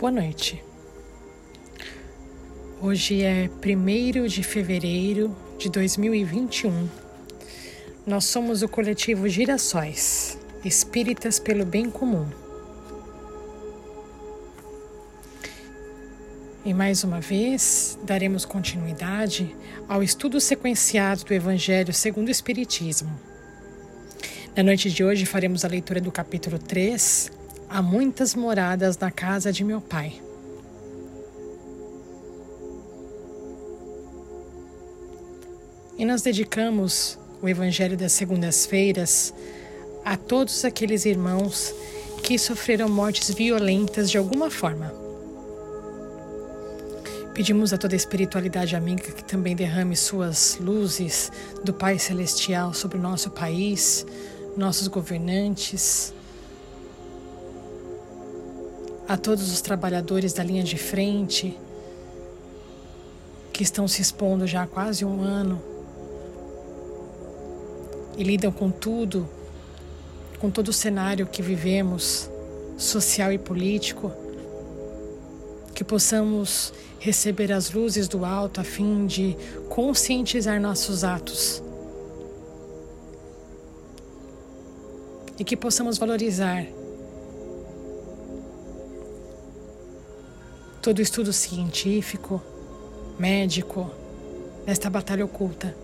Boa noite. Hoje é 1 de fevereiro de 2021. Nós somos o coletivo Girassóis, espíritas pelo bem comum. E mais uma vez, daremos continuidade ao estudo sequenciado do Evangelho segundo o Espiritismo. Na noite de hoje faremos a leitura do capítulo 3, Há muitas moradas na casa de meu pai. E nós dedicamos o Evangelho das segundas-feiras a todos aqueles irmãos que sofreram mortes violentas de alguma forma. Pedimos a toda a espiritualidade amiga que também derrame suas luzes do Pai Celestial sobre o nosso país, nossos governantes, a todos os trabalhadores da linha de frente que estão se expondo já há quase um ano e lidam com tudo, com todo o cenário que vivemos, social e político, que possamos receber as luzes do alto a fim de conscientizar nossos atos e que possamos valorizar todo estudo científico, médico, nesta batalha oculta.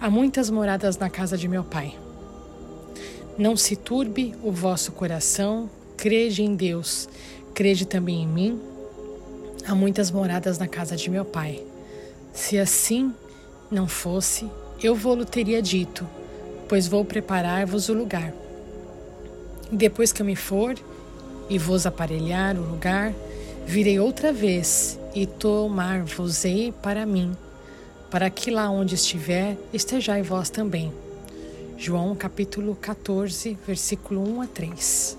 Há muitas moradas na casa de meu pai. Não se turbe o vosso coração, crede em Deus, crede também em mim. Há muitas moradas na casa de meu pai. Se assim não fosse, eu vou-lo teria dito, pois vou preparar-vos o lugar. Depois que eu me for e vos aparelhar o lugar, virei outra vez e tomar-vos-ei para mim, para que lá onde estiver estejai vós também. João capítulo 14, versículo 1 a 3.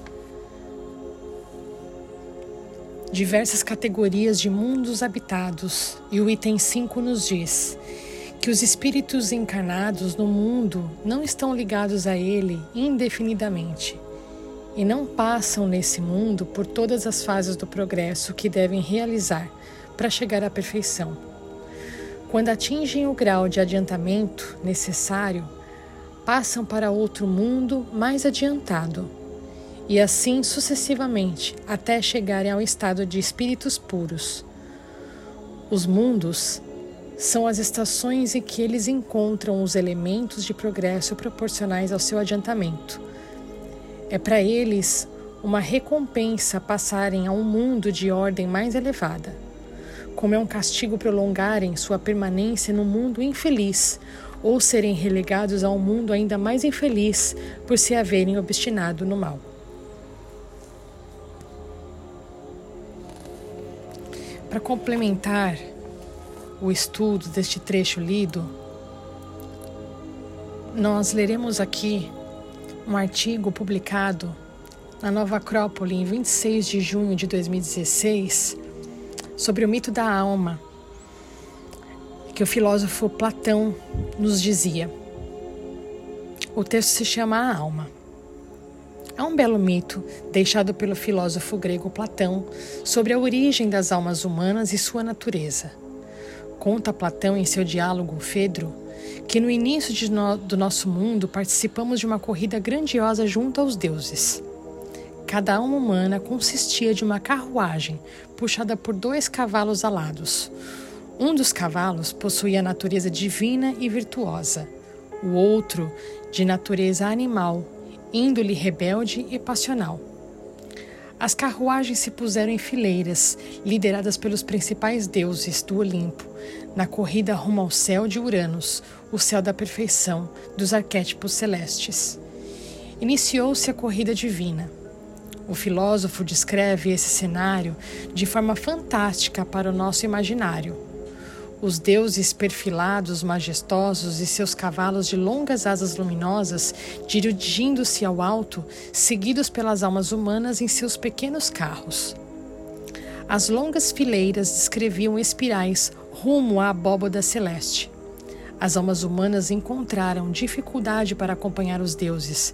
Diversas categorias de mundos habitados, e o item 5 nos diz: que os espíritos encarnados no mundo não estão ligados a ele indefinidamente e não passam nesse mundo por todas as fases do progresso que devem realizar para chegar à perfeição. Quando atingem o grau de adiantamento necessário, passam para outro mundo mais adiantado, e assim sucessivamente até chegarem ao estado de espíritos puros. Os mundos são as estações em que eles encontram os elementos de progresso proporcionais ao seu adiantamento. É para eles uma recompensa passarem a um mundo de ordem mais elevada, como é um castigo prolongarem sua permanência no mundo infeliz ou serem relegados a um mundo ainda mais infeliz por se haverem obstinado no mal. Para complementar o estudo deste trecho lido, nós leremos aqui um artigo publicado na Nova Acrópole em 26 de junho de 2016 sobre o mito da alma, que o filósofo Platão nos dizia. O texto se chama A Alma. Há um belo mito deixado pelo filósofo grego Platão sobre a origem das almas humanas e sua natureza. Conta Platão em seu diálogo Fedro que no início no, do nosso mundo participamos de uma corrida grandiosa junto aos deuses. Cada alma humana consistia de uma carruagem puxada por dois cavalos alados. Um dos cavalos possuía natureza divina e virtuosa, o outro de natureza animal, índole rebelde e passional. As carruagens se puseram em fileiras, lideradas pelos principais deuses do Olimpo, na corrida rumo ao céu de Uranus, o céu da perfeição dos arquétipos celestes. Iniciou-se a corrida divina. O filósofo descreve esse cenário de forma fantástica para o nosso imaginário. Os deuses perfilados, majestosos e seus cavalos de longas asas luminosas dirigindo-se ao alto, seguidos pelas almas humanas em seus pequenos carros. As longas fileiras descreviam espirais rumo à abóboda celeste. as almas humanas encontraram dificuldade para acompanhar os deuses,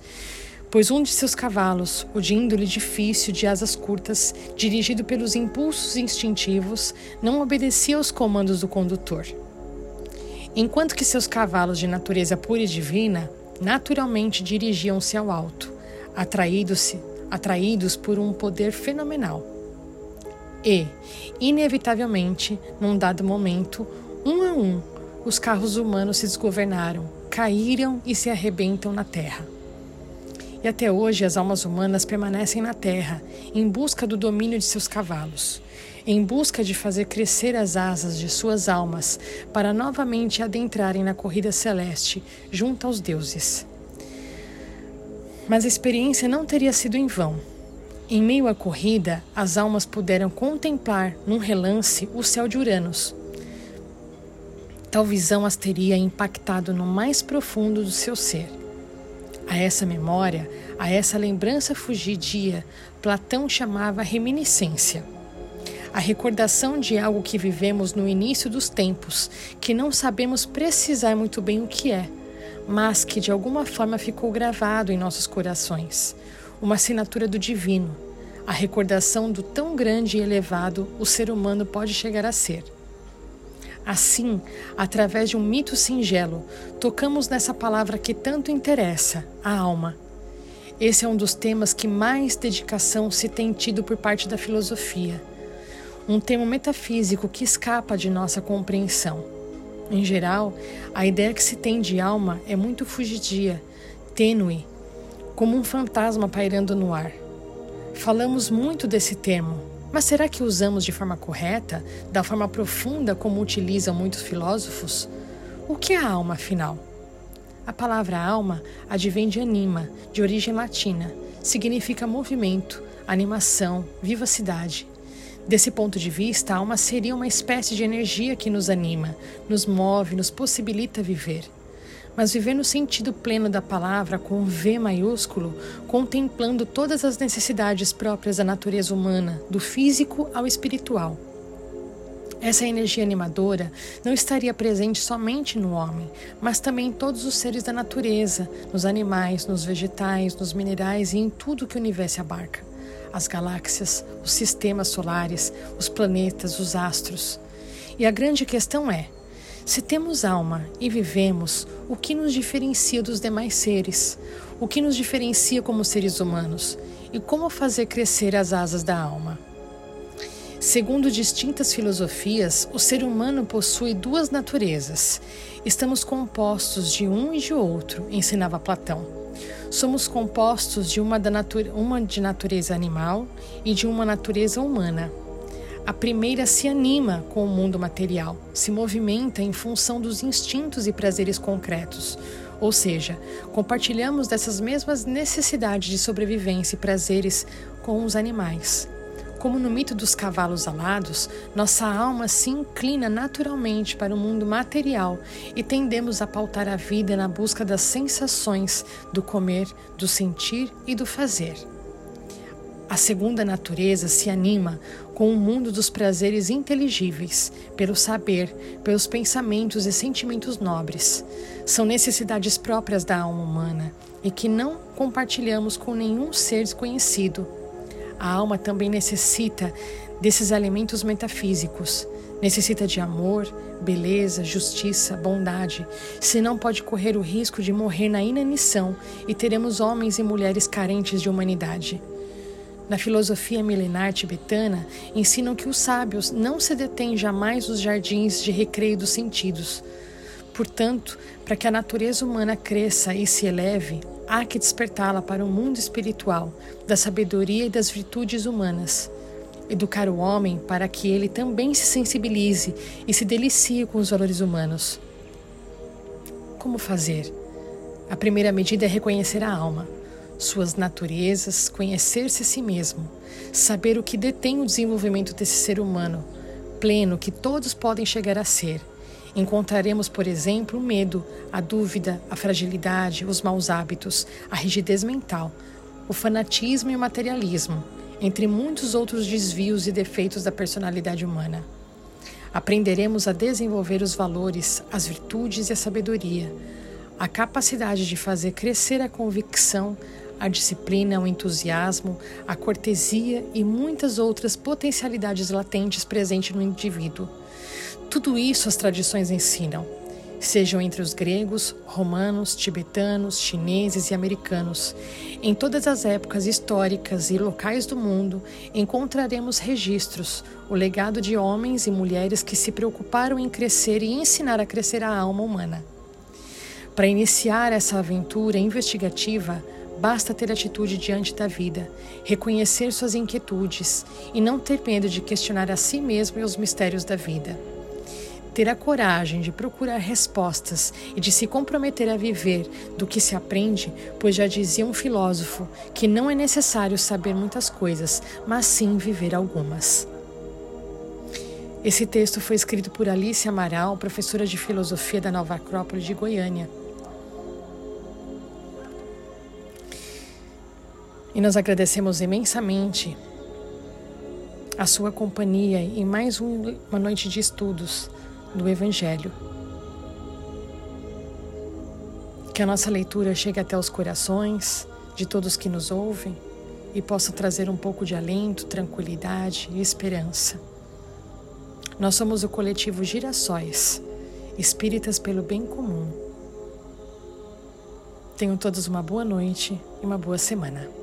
pois um de seus cavalos, o de índole difícil, de asas curtas, dirigido pelos impulsos instintivos, não obedecia aos comandos do condutor. Enquanto que seus cavalos de natureza pura e divina naturalmente dirigiam-se ao alto, atraídos, atraídos por um poder fenomenal. E, inevitavelmente, num dado momento, um a um, os carros humanos se desgovernaram, caíram e se arrebentam na terra. E até hoje as almas humanas permanecem na terra, em busca do domínio de seus cavalos, em busca de fazer crescer as asas de suas almas para novamente adentrarem na corrida celeste junto aos deuses. Mas a experiência não teria sido em vão. Em meio à corrida, as almas puderam contemplar, num relance, o céu de Uranus. Tal visão as teria impactado no mais profundo do seu ser. A essa memória, a essa lembrança fugidia, Platão chamava reminiscência. A recordação de algo que vivemos no início dos tempos, que não sabemos precisar muito bem o que é, mas que de alguma forma ficou gravado em nossos corações. Uma assinatura do divino, a recordação do tão grande e elevado o ser humano pode chegar a ser. Assim, através de um mito singelo, tocamos nessa palavra que tanto interessa, a alma. Esse é um dos temas que mais dedicação se tem tido por parte da filosofia. Um tema metafísico que escapa de nossa compreensão. Em geral, a ideia que se tem de alma é muito fugidia, tênue, como um fantasma pairando no ar. Falamos muito desse termo, mas será que usamos de forma correta, da forma profunda como utilizam muitos filósofos? O que é a alma, afinal? A palavra alma advém de anima, de origem latina. Significa movimento, animação, vivacidade. Desse ponto de vista, a alma seria uma espécie de energia que nos anima, nos move, nos possibilita viver. Mas viver no sentido pleno da palavra, com V maiúsculo, contemplando todas as necessidades próprias da natureza humana, do físico ao espiritual. Essa energia animadora não estaria presente somente no homem, mas também em todos os seres da natureza, nos animais, nos vegetais, nos minerais e em tudo que o universo abarca as galáxias, os sistemas solares, os planetas, os astros. E a grande questão é: se temos alma e vivemos, o que nos diferencia dos demais seres? O que nos diferencia como seres humanos? E como fazer crescer as asas da alma? Segundo distintas filosofias, o ser humano possui duas naturezas. Estamos compostos de um e de outro, ensinava Platão. Somos compostos de uma, uma de natureza animal e de uma natureza humana. A primeira se anima com o mundo material, se movimenta em função dos instintos e prazeres concretos, ou seja, compartilhamos dessas mesmas necessidades de sobrevivência e prazeres com os animais. Como no mito dos cavalos alados, nossa alma se inclina naturalmente para o mundo material e tendemos a pautar a vida na busca das sensações, do comer, do sentir e do fazer. A segunda natureza se anima com o mundo dos prazeres inteligíveis, pelo saber, pelos pensamentos e sentimentos nobres. São necessidades próprias da alma humana e que não compartilhamos com nenhum ser desconhecido a alma também necessita desses alimentos metafísicos. Necessita de amor, beleza, justiça, bondade, senão pode correr o risco de morrer na inanição e teremos homens e mulheres carentes de humanidade. Na filosofia milenar tibetana, ensinam que os sábios não se detêm jamais nos jardins de recreio dos sentidos. Portanto, para que a natureza humana cresça e se eleve, há que despertá-la para o mundo espiritual, da sabedoria e das virtudes humanas. Educar o homem para que ele também se sensibilize e se delicie com os valores humanos. Como fazer? A primeira medida é reconhecer a alma, suas naturezas, conhecer-se a si mesmo, saber o que detém o desenvolvimento desse ser humano, pleno que todos podem chegar a ser Encontraremos, por exemplo, o medo, a dúvida, a fragilidade, os maus hábitos, a rigidez mental, o fanatismo e o materialismo, entre muitos outros desvios e defeitos da personalidade humana. Aprenderemos a desenvolver os valores, as virtudes e a sabedoria, a capacidade de fazer crescer a convicção, a disciplina, o entusiasmo, a cortesia e muitas outras potencialidades latentes presentes no indivíduo. Tudo isso as tradições ensinam sejam entre os gregos, romanos, tibetanos, chineses e americanos. Em todas as épocas históricas e locais do mundo, encontraremos registros, o legado de homens e mulheres que se preocuparam em crescer e ensinar a crescer a alma humana. Para iniciar essa aventura investigativa, basta ter atitude diante da vida, reconhecer suas inquietudes e não ter medo de questionar a si mesmo e os mistérios da vida ter a coragem de procurar respostas e de se comprometer a viver do que se aprende, pois já dizia um filósofo que não é necessário saber muitas coisas, mas sim viver algumas. Esse texto foi escrito por Alice Amaral, professora de filosofia da Nova Acrópole de Goiânia. E nós agradecemos imensamente a sua companhia em mais uma noite de estudos do Evangelho. Que a nossa leitura chegue até os corações de todos que nos ouvem e possa trazer um pouco de alento, tranquilidade e esperança. Nós somos o coletivo Girassóis, espíritas pelo bem comum. Tenham todos uma boa noite e uma boa semana.